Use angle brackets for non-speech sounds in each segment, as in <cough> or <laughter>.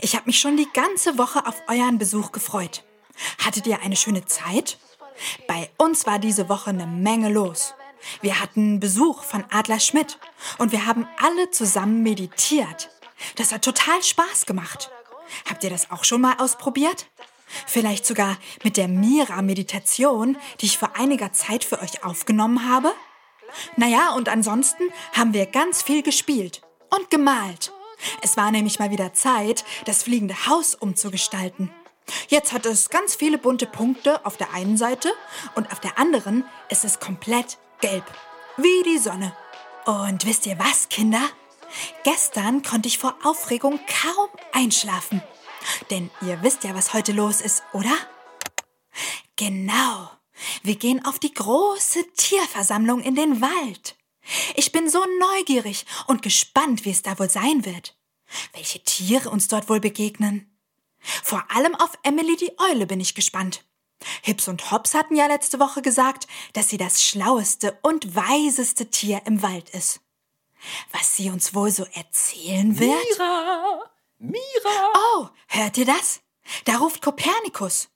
Ich habe mich schon die ganze Woche auf euren Besuch gefreut. Hattet ihr eine schöne Zeit? Bei uns war diese Woche eine Menge los. Wir hatten Besuch von Adler Schmidt und wir haben alle zusammen meditiert. Das hat total Spaß gemacht. Habt ihr das auch schon mal ausprobiert? Vielleicht sogar mit der Mira-Meditation, die ich vor einiger Zeit für euch aufgenommen habe? Naja, und ansonsten haben wir ganz viel gespielt und gemalt. Es war nämlich mal wieder Zeit, das fliegende Haus umzugestalten. Jetzt hat es ganz viele bunte Punkte auf der einen Seite und auf der anderen ist es komplett gelb. Wie die Sonne. Und wisst ihr was, Kinder? Gestern konnte ich vor Aufregung kaum einschlafen. Denn ihr wisst ja, was heute los ist, oder? Genau. Wir gehen auf die große Tierversammlung in den Wald. Ich bin so neugierig und gespannt, wie es da wohl sein wird. Welche Tiere uns dort wohl begegnen. Vor allem auf Emily die Eule bin ich gespannt. Hips und Hops hatten ja letzte Woche gesagt, dass sie das schlaueste und weiseste Tier im Wald ist. Was sie uns wohl so erzählen wird? Mira! Mira! Oh, hört ihr das? Da ruft Kopernikus.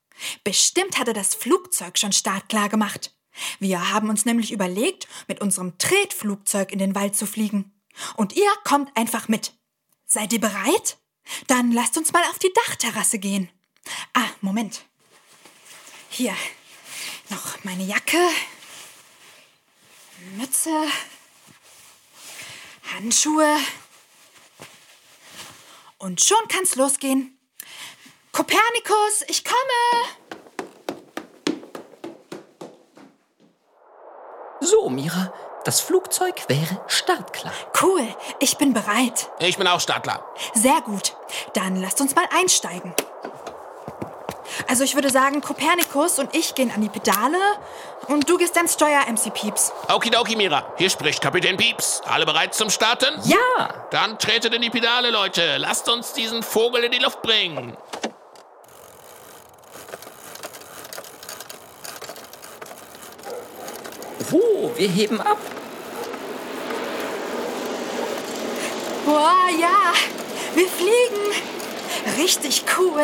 Bestimmt hat er das Flugzeug schon startklar gemacht. Wir haben uns nämlich überlegt, mit unserem Tretflugzeug in den Wald zu fliegen. Und ihr kommt einfach mit. Seid ihr bereit? Dann lasst uns mal auf die Dachterrasse gehen. Ah, Moment. Hier, noch meine Jacke, Mütze, Handschuhe. Und schon kann's losgehen. Kopernikus, ich komme! So, Mira, das Flugzeug wäre startklar. Cool, ich bin bereit. Ich bin auch Startler. Sehr gut. Dann lasst uns mal einsteigen. Also ich würde sagen, Kopernikus und ich gehen an die Pedale und du gehst ans Steuer, MC Pieps. Okidoki, Mira. Hier spricht Kapitän Pieps. Alle bereit zum Starten? Ja! Dann tretet in die Pedale, Leute. Lasst uns diesen Vogel in die Luft bringen. Oh, wir heben ab. Boah, ja, wir fliegen. Richtig cool.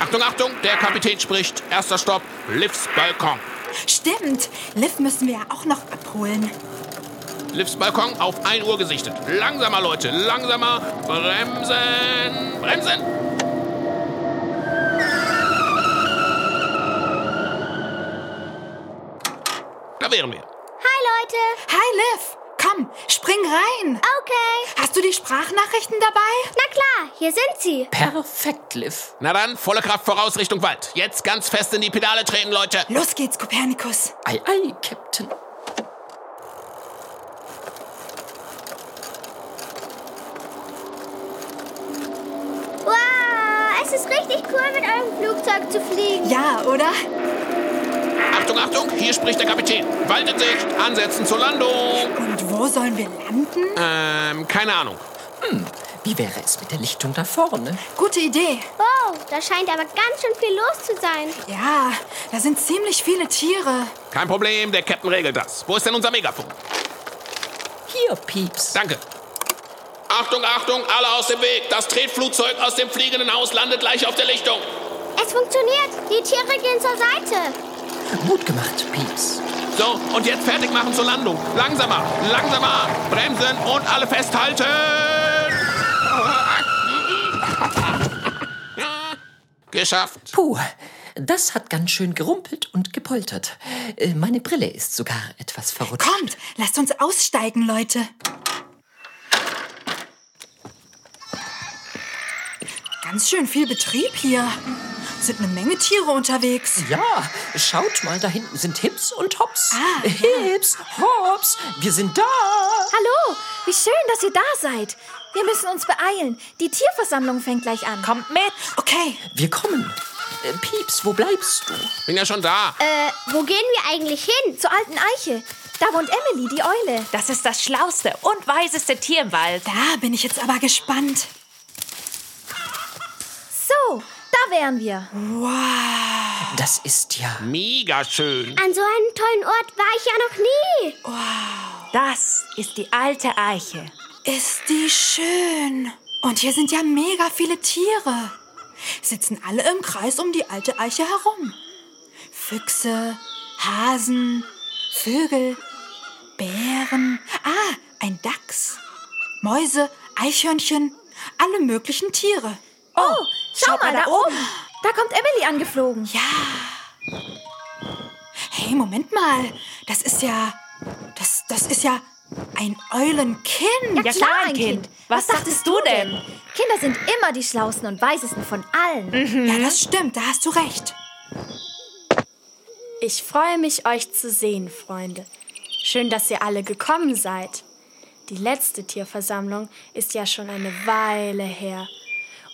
Achtung, Achtung, der Kapitän spricht. Erster Stopp, Livs Balkon. Stimmt, Liv müssen wir ja auch noch abholen. Livs Balkon auf 1 Uhr gesichtet. Langsamer, Leute, langsamer. Bremsen, bremsen. Da wären wir. Hi Leute. Hi, Liv. Komm, spring rein. Okay. Hast du die Sprachnachrichten dabei? Na klar, hier sind sie. Perfekt, Liv. Na dann, volle Kraft voraus Richtung Wald. Jetzt ganz fest in die Pedale treten, Leute. Los geht's, Kopernikus. Ei, ei, Captain. Wow, es ist richtig cool, mit eurem Flugzeug zu fliegen. Ja, oder? Achtung, Achtung, hier spricht der Kapitän. Wald in Sicht, ansetzen zur Landung. Und wo sollen wir landen? Ähm, keine Ahnung. Wie wäre es mit der Lichtung da vorne? Gute Idee. Wow, da scheint aber ganz schön viel los zu sein. Ja, da sind ziemlich viele Tiere. Kein Problem, der Captain regelt das. Wo ist denn unser Megafon? Hier, Pieps. Danke. Achtung, Achtung, alle aus dem Weg. Das Tretflugzeug aus dem fliegenden Haus landet gleich auf der Lichtung. Es funktioniert. Die Tiere gehen zur Seite. Gut gemacht, Pieps. So, und jetzt fertig machen zur Landung. Langsamer, langsamer. Bremsen und alle festhalten. Geschafft. Puh, das hat ganz schön gerumpelt und gepoltert. Äh, Meine Brille ist sogar etwas verrutscht. Kommt, lasst uns aussteigen, Leute. Ganz schön viel Betrieb hier. Sind eine Menge Tiere unterwegs. Ja, schaut mal, da hinten sind Hips und Hops. Ah, <laughs> ja. Hips, Hops, wir sind da. Hallo, wie schön, dass ihr da seid. Wir müssen uns beeilen. Die Tierversammlung fängt gleich an. Kommt mit. Okay, Wir kommen. Max, wo bleibst du? Bin ja schon da. Äh, wo gehen wir eigentlich hin? Zur alten Eiche. Da wohnt Emily, die Eule. Das ist das schlauste und weiseste Tier im Wald. Da bin ich jetzt aber gespannt. So, da wären wir. Das ist ja. Mega schön. An so einem tollen Ort war ich ja noch nie. Das ist die alte Eiche. Ist die schön. Und hier sind ja mega viele Tiere. Sitzen alle im Kreis um die alte Eiche herum. Füchse, Hasen, Vögel, Bären. Ah, ein Dachs. Mäuse, Eichhörnchen, alle möglichen Tiere. Oh, schau mal, da oben. Da kommt Emily angeflogen. Ja. Hey, Moment mal. Das ist ja. Das, das ist ja ein Eulenkind. Ja, klar, ein Kind. Was dachtest du denn? Kinder sind immer die schlausten und weisesten von allen. Ja, das stimmt. Da hast du recht. Ich freue mich, euch zu sehen, Freunde. Schön, dass ihr alle gekommen seid. Die letzte Tierversammlung ist ja schon eine Weile her.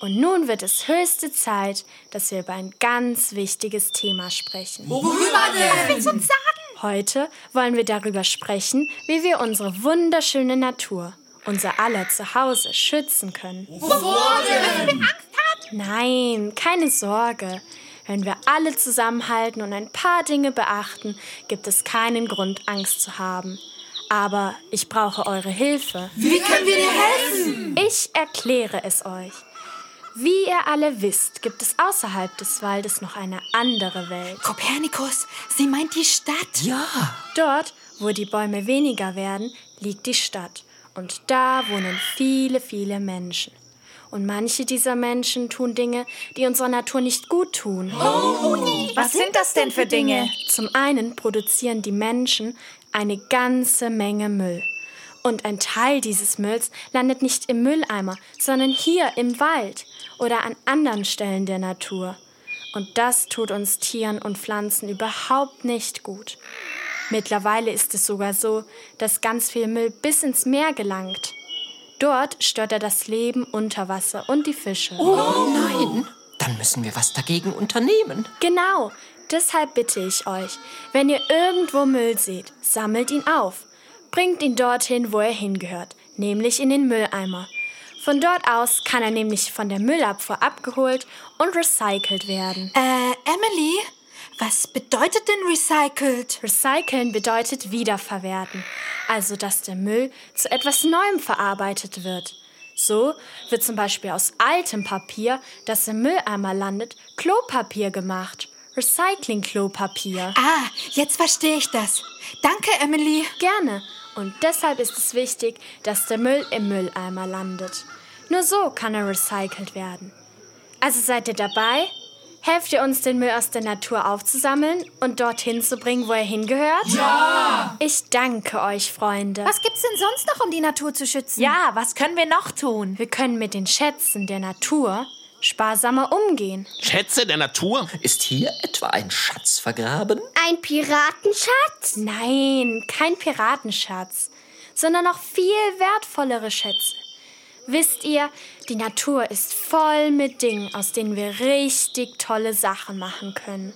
Und nun wird es höchste Zeit, dass wir über ein ganz wichtiges Thema sprechen. Willst du uns sagen? Heute wollen wir darüber sprechen, wie wir unsere wunderschöne Natur, unser aller Zuhause schützen können. Nein, keine Sorge. Wenn wir alle zusammenhalten und ein paar Dinge beachten, gibt es keinen Grund, Angst zu haben. Aber ich brauche eure Hilfe. Wie können wir dir helfen? Ich erkläre es euch. Wie ihr alle wisst, gibt es außerhalb des Waldes noch eine andere Welt. Kopernikus, sie meint die Stadt. Ja. Dort, wo die Bäume weniger werden, liegt die Stadt. Und da wohnen viele, viele Menschen. Und manche dieser Menschen tun Dinge, die unserer Natur nicht gut tun. Was sind das denn für Dinge? Zum einen produzieren die Menschen eine ganze Menge Müll. Und ein Teil dieses Mülls landet nicht im Mülleimer, sondern hier im Wald oder an anderen Stellen der Natur. Und das tut uns Tieren und Pflanzen überhaupt nicht gut. Mittlerweile ist es sogar so, dass ganz viel Müll bis ins Meer gelangt. Dort stört er das Leben unter Wasser und die Fische. Oh nein. Dann müssen wir was dagegen unternehmen. Genau. Deshalb bitte ich euch, wenn ihr irgendwo Müll seht, sammelt ihn auf. Bringt ihn dorthin, wo er hingehört, nämlich in den Mülleimer. Von dort aus kann er nämlich von der Müllabfuhr abgeholt und recycelt werden. Äh, Emily, was bedeutet denn recycelt? Recyceln bedeutet wiederverwerten, also dass der Müll zu etwas Neuem verarbeitet wird. So wird zum Beispiel aus altem Papier, das im Mülleimer landet, Klopapier gemacht. Recycling-Klopapier. Ah, jetzt verstehe ich das. Danke, Emily. Gerne. Und deshalb ist es wichtig, dass der Müll im Mülleimer landet. Nur so kann er recycelt werden. Also seid ihr dabei? Helft ihr uns, den Müll aus der Natur aufzusammeln und dorthin zu bringen, wo er hingehört? Ja! Ich danke euch, Freunde. Was gibt's denn sonst noch, um die Natur zu schützen? Ja, was können wir noch tun? Wir können mit den Schätzen der Natur sparsamer umgehen. Schätze der Natur? Ist hier etwa ein Schatz vergraben? Ein Piratenschatz? Nein, kein Piratenschatz, sondern noch viel wertvollere Schätze. Wisst ihr, die Natur ist voll mit Dingen, aus denen wir richtig tolle Sachen machen können.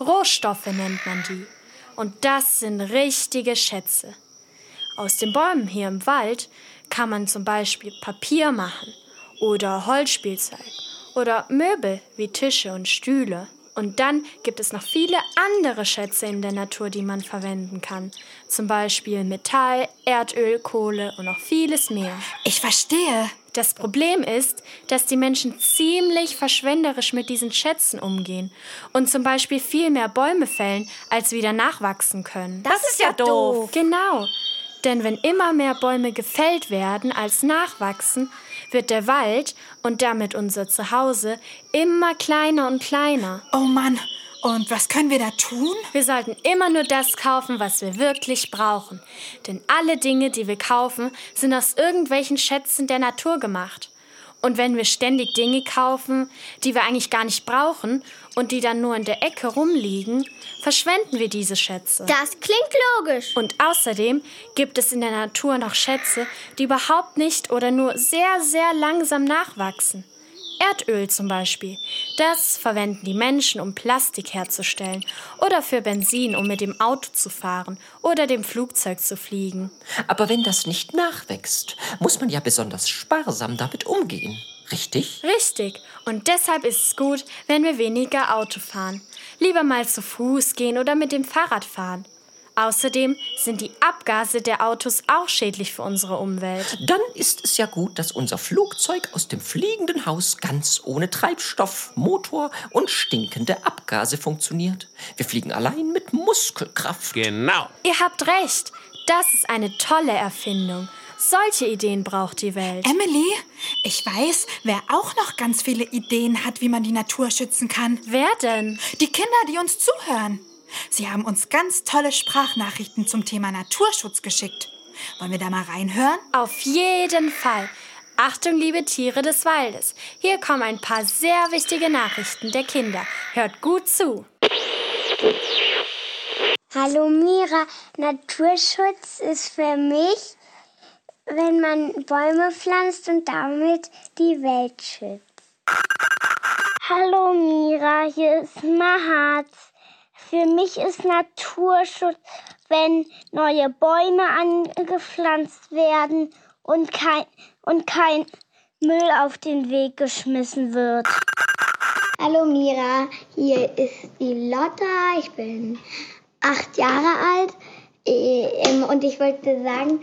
Rohstoffe nennt man die. Und das sind richtige Schätze. Aus den Bäumen hier im Wald kann man zum Beispiel Papier machen oder Holzspielzeug oder Möbel wie Tische und Stühle. Und dann gibt es noch viele andere Schätze in der Natur, die man verwenden kann. Zum Beispiel Metall, Erdöl, Kohle und noch vieles mehr. Ich verstehe. Das Problem ist, dass die Menschen ziemlich verschwenderisch mit diesen Schätzen umgehen und zum Beispiel viel mehr Bäume fällen, als wieder nachwachsen können. Das, ist ja doof. Genau. Denn wenn immer mehr Bäume gefällt werden, als nachwachsen, wird der Wald und damit unser Zuhause immer kleiner und kleiner. Oh Mann, und was können wir da tun? Wir sollten immer nur das kaufen, was wir wirklich brauchen. Denn alle Dinge, die wir kaufen, sind aus irgendwelchen Schätzen der Natur gemacht. Und wenn wir ständig Dinge kaufen, die wir eigentlich gar nicht brauchen und die dann nur in der Ecke rumliegen, verschwenden wir diese Schätze. Das klingt logisch. Und außerdem gibt es in der Natur noch Schätze, die überhaupt nicht oder nur sehr, sehr langsam nachwachsen. Erdöl zum Beispiel. Das verwenden die Menschen, um Plastik herzustellen. Oder für Benzin, um mit dem Auto zu fahren oder dem Flugzeug zu fliegen. Aber wenn das nicht nachwächst, muss man ja besonders sparsam damit umgehen. Richtig? Richtig. Und deshalb ist es gut, wenn wir weniger Auto fahren. Lieber mal zu Fuß gehen oder mit dem Fahrrad fahren. Außerdem sind die Abgase der Autos auch schädlich für unsere Umwelt. Dann ist es ja gut, dass unser Flugzeug aus dem fliegenden Haus ganz ohne Treibstoff, Motor und stinkende Abgase funktioniert. Wir fliegen allein mit Muskelkraft. Genau. Ihr habt recht. Das ist eine tolle Erfindung. Solche Ideen braucht die Welt. Emily, ich weiß, wer auch noch ganz viele Ideen hat, wie man die Natur schützen kann. Wer denn? Die Kinder, die uns zuhören. Sie haben uns ganz tolle Sprachnachrichten zum Thema Naturschutz geschickt. Wollen wir da mal reinhören? Auf jeden Fall. Achtung, liebe Tiere des Waldes. Hier kommen ein paar sehr wichtige Nachrichten der Kinder. Hört gut zu. Hallo Mira, Naturschutz ist für mich, wenn man Bäume pflanzt und damit die Welt schützt. Hallo Mira, hier ist Mahatz. Für mich ist Naturschutz, wenn neue Bäume angepflanzt werden und kein, und kein Müll auf den Weg geschmissen wird. Hallo Mira, hier ist die Lotta. Ich bin acht Jahre alt ähm, und ich wollte sagen,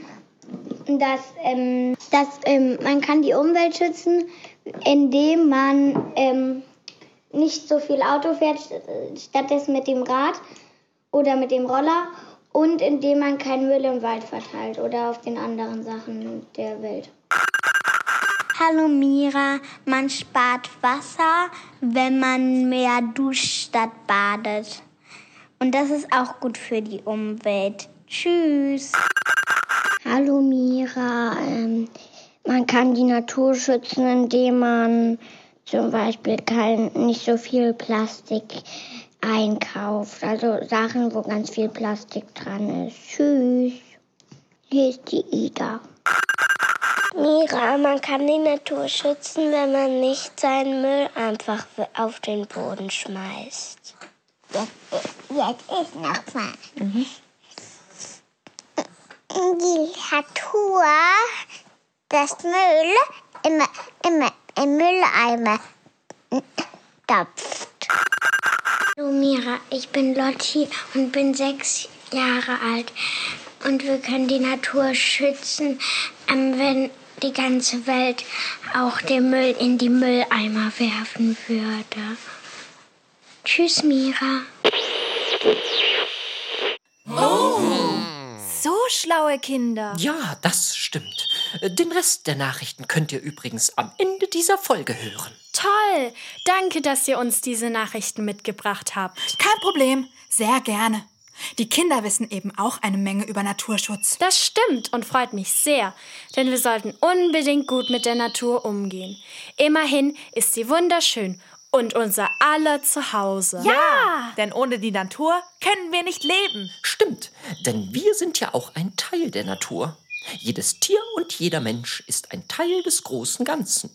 dass, ähm, dass ähm, man kann die Umwelt schützen, indem man nicht so viel Auto fährt, stattdessen mit dem Rad oder mit dem Roller und indem man keinen Müll im Wald verteilt oder auf den anderen Sachen der Welt. Hallo Mira, man spart Wasser, wenn man mehr duscht statt badet. Und das ist auch gut für die Umwelt. Tschüss. Hallo Mira, ähm, man kann die Natur schützen, indem man zum Beispiel kein, nicht so viel Plastik einkauft. Also Sachen, wo ganz viel Plastik dran ist. Tschüss. Hier ist die Ida. Mira, man kann die Natur schützen, wenn man nicht seinen Müll einfach auf den Boden schmeißt. Jetzt, jetzt ist noch mal. Mhm. Die Natur, das Müll immer, immer im Mülleimer tapft. Hallo Mira, ich bin Lotti und bin sechs Jahre alt. Und wir können die Natur schützen, ähm, wenn die ganze Welt auch den Müll in die Mülleimer werfen würde. Tschüss, Mira. So schlaue Kinder. Ja, das stimmt. Den Rest der Nachrichten könnt ihr übrigens am Ende dieser Folge hören. Toll! Danke, dass ihr uns diese Nachrichten mitgebracht habt. Kein Problem, sehr gerne. Die Kinder wissen eben auch eine Menge über Naturschutz. Das stimmt und freut mich sehr, denn wir sollten unbedingt gut mit der Natur umgehen. Immerhin ist sie wunderschön und unser aller Zuhause. Ja, denn ohne die Natur können wir nicht leben. Stimmt, denn wir sind ja auch ein Teil der Natur. Jedes Tier und jeder Mensch ist ein Teil des großen Ganzen.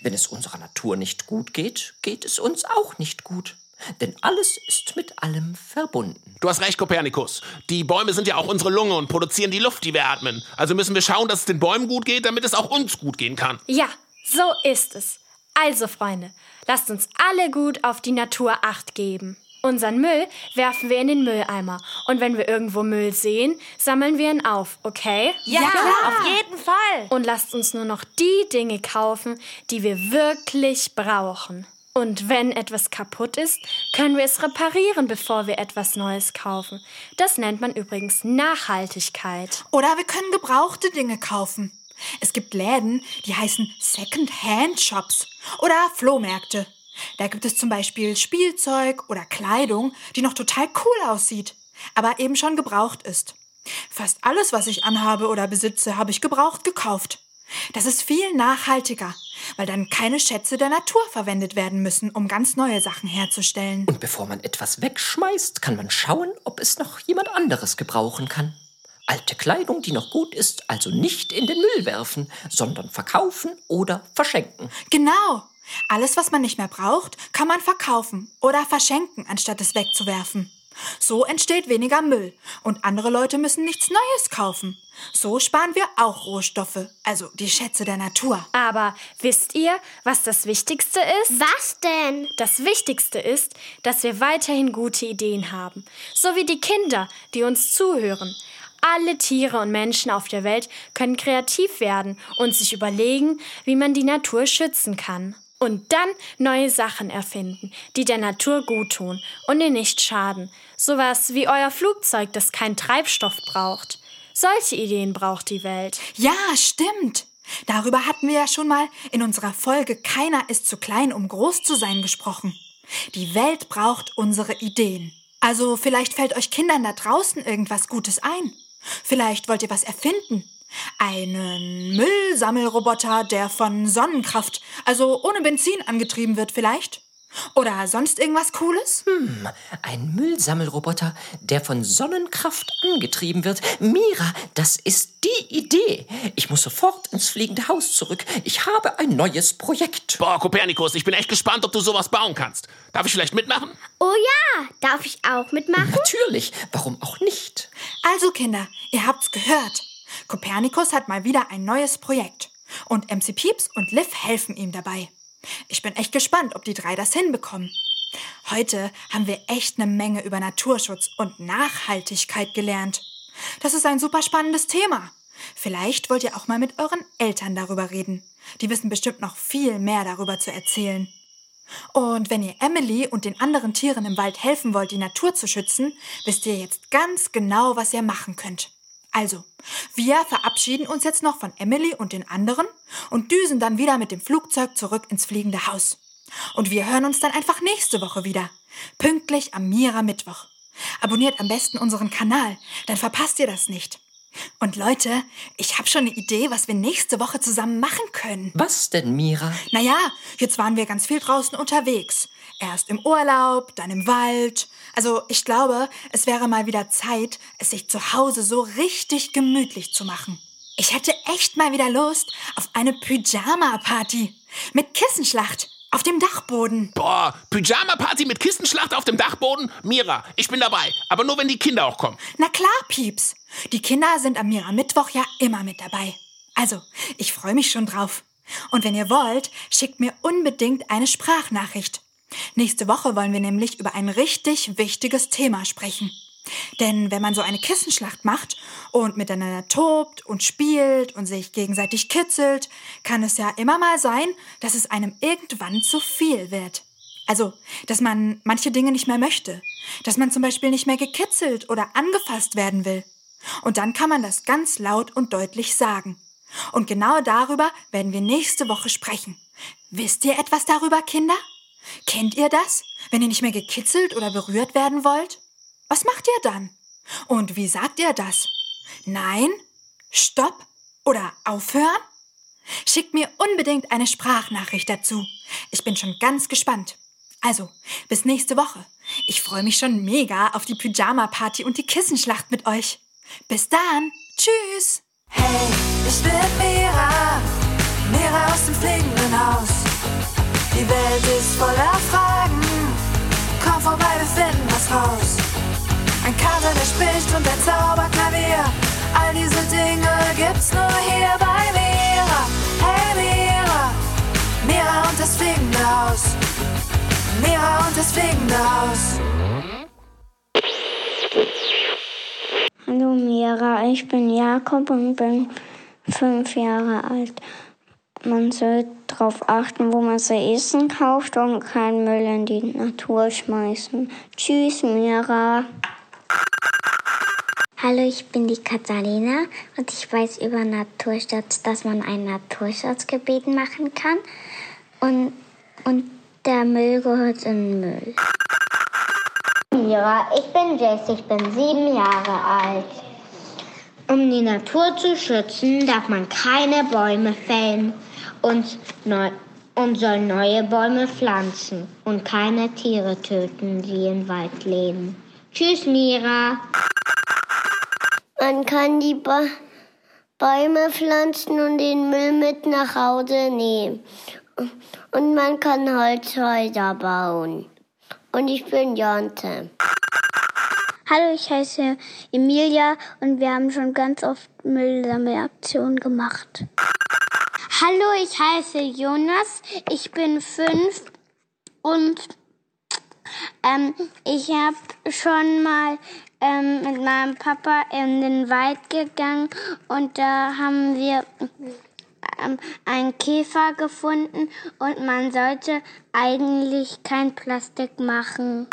Wenn es unserer Natur nicht gut geht, geht es uns auch nicht gut. Denn alles ist mit allem verbunden. Du hast recht, Kopernikus. Die Bäume sind ja auch unsere Lunge und produzieren die Luft, die wir atmen. Also müssen wir schauen, dass es den Bäumen gut geht, damit es auch uns gut gehen kann. Ja, so ist es. Also, Freunde, lasst uns alle gut auf die Natur acht geben. Unseren Müll werfen wir in den Mülleimer. Und wenn wir irgendwo Müll sehen, sammeln wir ihn auf, okay? Ja, ja, auf jeden Fall. Und lasst uns nur noch die Dinge kaufen, die wir wirklich brauchen. Und wenn etwas kaputt ist, können wir es reparieren, bevor wir etwas Neues kaufen. Das nennt man übrigens Nachhaltigkeit. Oder wir können gebrauchte Dinge kaufen. Es gibt Läden, die heißen Second-Hand-Shops oder Flohmärkte. Da gibt es zum Beispiel Spielzeug oder Kleidung, die noch total cool aussieht, aber eben schon gebraucht ist. Fast alles, was ich anhabe oder besitze, habe ich gebraucht gekauft. Das ist viel nachhaltiger, weil dann keine Schätze der Natur verwendet werden müssen, um ganz neue Sachen herzustellen. Und bevor man etwas wegschmeißt, kann man schauen, ob es noch jemand anderes gebrauchen kann. Alte Kleidung, die noch gut ist, also nicht in den Müll werfen, sondern verkaufen oder verschenken. Genau. Alles, was man nicht mehr braucht, kann man verkaufen oder verschenken, anstatt es wegzuwerfen. So entsteht weniger Müll und andere Leute müssen nichts Neues kaufen. So sparen wir auch Rohstoffe, also die Schätze der Natur. Aber wisst ihr, was das Wichtigste ist? Was denn? Das Wichtigste ist, dass wir weiterhin gute Ideen haben. So wie die Kinder, die uns zuhören. Alle Tiere und Menschen auf der Welt können kreativ werden und sich überlegen, wie man die Natur schützen kann. Und dann neue Sachen erfinden, die der Natur gut tun und ihr nicht schaden. Sowas wie euer Flugzeug, das keinen Treibstoff braucht. Solche Ideen braucht die Welt. Ja, stimmt. Darüber hatten wir ja schon mal in unserer Folge Keiner ist zu klein, um groß zu sein gesprochen. Die Welt braucht unsere Ideen. Also vielleicht fällt euch Kindern da draußen irgendwas Gutes ein. Vielleicht wollt ihr was erfinden. Einen Müllsammelroboter, der von Sonnenkraft, also ohne Benzin angetrieben wird vielleicht? Oder sonst irgendwas Cooles? Hm, ein Müllsammelroboter, der von Sonnenkraft angetrieben wird. Mira, das ist die Idee. Ich muss sofort ins fliegende Haus zurück. Ich habe ein neues Projekt. Boah, Kopernikus, ich bin echt gespannt, ob du sowas bauen kannst. Darf ich vielleicht mitmachen? Oh ja, darf ich auch mitmachen? Natürlich, warum auch nicht? Also Kinder, ihr habt's gehört. Kopernikus hat mal wieder ein neues Projekt. Und MC Pieps und Liv helfen ihm dabei. Ich bin echt gespannt, ob die drei das hinbekommen. Heute haben wir echt eine Menge über Naturschutz und Nachhaltigkeit gelernt. Das ist ein super spannendes Thema. Vielleicht wollt ihr auch mal mit euren Eltern darüber reden. Die wissen bestimmt noch viel mehr darüber zu erzählen. Und wenn ihr Emily und den anderen Tieren im Wald helfen wollt, die Natur zu schützen, wisst ihr jetzt ganz genau, was ihr machen könnt. Also, wir verabschieden uns jetzt noch von Emily und den anderen und düsen dann wieder mit dem Flugzeug zurück ins fliegende Haus. Und wir hören uns dann einfach nächste Woche wieder. Pünktlich am Mira Mittwoch. Abonniert am besten unseren Kanal, dann verpasst ihr das nicht. Und Leute, ich habe schon eine Idee, was wir nächste Woche zusammen machen können. Was denn, Mira? Naja, jetzt waren wir ganz viel draußen unterwegs. Erst im Urlaub, dann im Wald. Also ich glaube, es wäre mal wieder Zeit, es sich zu Hause so richtig gemütlich zu machen. Ich hätte echt mal wieder Lust auf eine Pyjama-Party. Mit Kissenschlacht. Auf dem Dachboden. Boah, Pyjama-Party mit Kissenschlacht auf dem Dachboden? Mira, ich bin dabei. Aber nur, wenn die Kinder auch kommen. Na klar, Pieps. Die Kinder sind am Mira Mittwoch ja immer mit dabei. Also, ich freue mich schon drauf. Und wenn ihr wollt, schickt mir unbedingt eine Sprachnachricht. Nächste Woche wollen wir nämlich über ein richtig wichtiges Thema sprechen. Denn wenn man so eine Kissenschlacht macht und miteinander tobt und spielt und sich gegenseitig kitzelt, kann es ja immer mal sein, dass es einem irgendwann zu viel wird. Also, dass man manche Dinge nicht mehr möchte. Dass man zum Beispiel nicht mehr gekitzelt oder angefasst werden will. Und dann kann man das ganz laut und deutlich sagen. Und genau darüber werden wir nächste Woche sprechen. Wisst ihr etwas darüber, Kinder? Kennt ihr das, wenn ihr nicht mehr gekitzelt oder berührt werden wollt? Was macht ihr dann? Und wie sagt ihr das? Nein? Stopp? Oder aufhören? Schickt mir unbedingt eine Sprachnachricht dazu. Ich bin schon ganz gespannt. Also, bis nächste Woche. Ich freue mich schon mega auf die Pyjama-Party und die Kissenschlacht mit euch. Bis dann. Tschüss. Hey, ich bin Mira, Mira aus dem fliegenden Haus. Die Welt ist voller Fragen. Komm vorbei, wir finden was raus. Ein Kater, der spricht und der Zauberklavier. All diese Dinge gibt's nur hier bei Mira. Hey Mira, Mira und das fliegende. Mira und das fliegende. Hallo Mira, ich bin Jakob und bin fünf Jahre alt. Man soll darauf achten, wo man zu essen kauft und keinen Müll in die Natur schmeißen. Tschüss, Mira. Hallo, ich bin die Katharina und ich weiß über Naturschutz, dass man ein Naturschutzgebiet machen kann und, und der Müll gehört in den Müll. Mira, ich bin Jess, ich bin sieben Jahre alt. Um die Natur zu schützen, darf man keine Bäume fällen und, neu, und soll neue Bäume pflanzen und keine Tiere töten, die im Wald leben. Tschüss, Mira. Man kann die ba Bäume pflanzen und den Müll mit nach Hause nehmen. und man kann Holzhäuser bauen. Und ich bin Jonte. Hallo, ich heiße Emilia und wir haben schon ganz oft Müllsammelaktionen gemacht. Hallo, ich heiße Jonas. Ich bin fünf und ähm, ich habe schon mal ähm, mit meinem Papa in den Wald gegangen und da haben wir ähm, einen Käfer gefunden und man sollte eigentlich kein Plastik machen.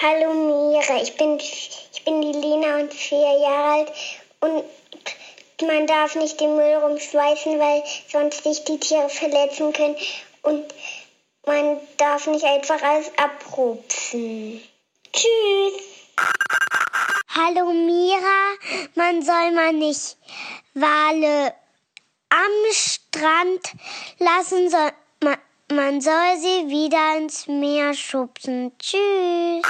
Hallo Mira, ich bin, ich bin die Lena und vier Jahre alt und man darf nicht den Müll rumschmeißen, weil sonst sich die Tiere verletzen können und man darf nicht einfach alles abrupfen. Tschüss. Hallo Mira, man soll mal nicht Wale am Strand lassen, soll, man, man soll sie wieder ins Meer schubsen. Tschüss.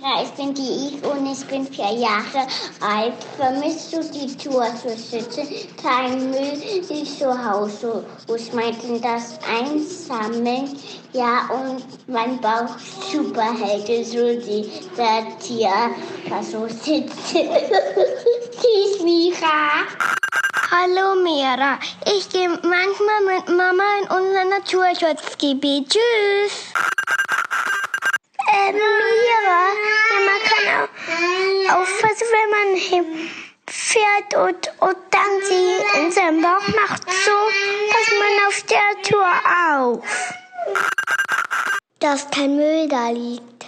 Ja, ich bin die Eve und ich bin vier Jahre alt. Vermisst du die Tour zu schützen? Kein Müll nicht zu Hause. Ich meinte das einsammeln. Ja, und mein Bauch Superhelden, so dieser Tier, das so sitzt. <laughs> Tschüss, Mira. Hallo Mira, ich gehe manchmal mit Mama in unser Naturschutzgebiet. Tschüss. Äh, Mira, ja, man kann auch aufpassen, wenn man fährt und, und dann sie in seinem Bauch macht so, dass man auf der Tour auf. Dass kein Müll da liegt.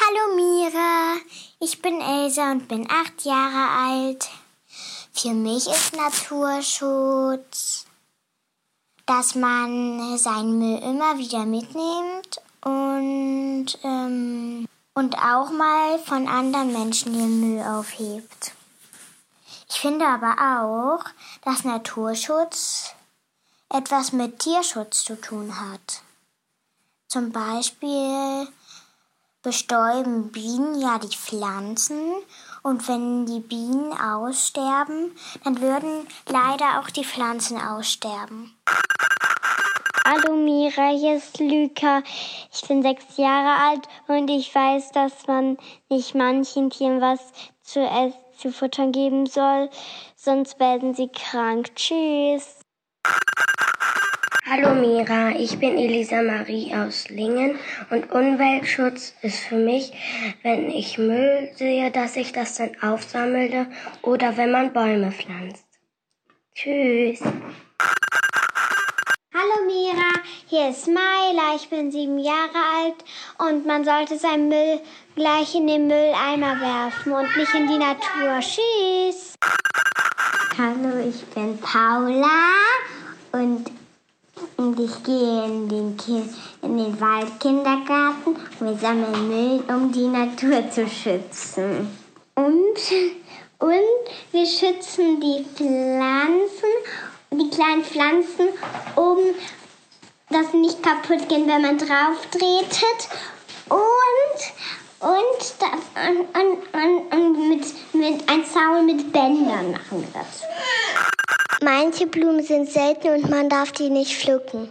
Hallo Mira, ich bin Elsa und bin acht Jahre alt. Für mich ist Naturschutz, dass man seinen Müll immer wieder mitnimmt und, ähm, und auch mal von anderen Menschen den Müll aufhebt. Ich finde aber auch, dass Naturschutz etwas mit Tierschutz zu tun hat. Zum Beispiel bestäuben Bienen ja die Pflanzen und wenn die Bienen aussterben, dann würden leider auch die Pflanzen aussterben. Hallo Mira, hier ist Luca. Ich bin sechs Jahre alt und ich weiß, dass man nicht manchen Tieren was zu essen, zu futtern geben soll, sonst werden sie krank. Tschüss. Hallo Mira, ich bin Elisa Marie aus Lingen und Umweltschutz ist für mich, wenn ich Müll sehe, dass ich das dann aufsammle oder wenn man Bäume pflanzt. Tschüss. Hallo Mira, hier ist Maila, ich bin sieben Jahre alt und man sollte seinen Müll gleich in den Mülleimer werfen und nicht in die Natur. Tschüss. Hallo, ich bin Paula und und ich gehe in den, Ki in den Waldkindergarten und wir sammeln Müll, um die Natur zu schützen. Und, und wir schützen die Pflanzen, die kleinen Pflanzen, um sie nicht kaputt gehen, wenn man drauf tretet. Und, und, und, und, und mit, mit ein Zaun mit Bändern machen wir das. Manche Blumen sind selten und man darf die nicht pflücken.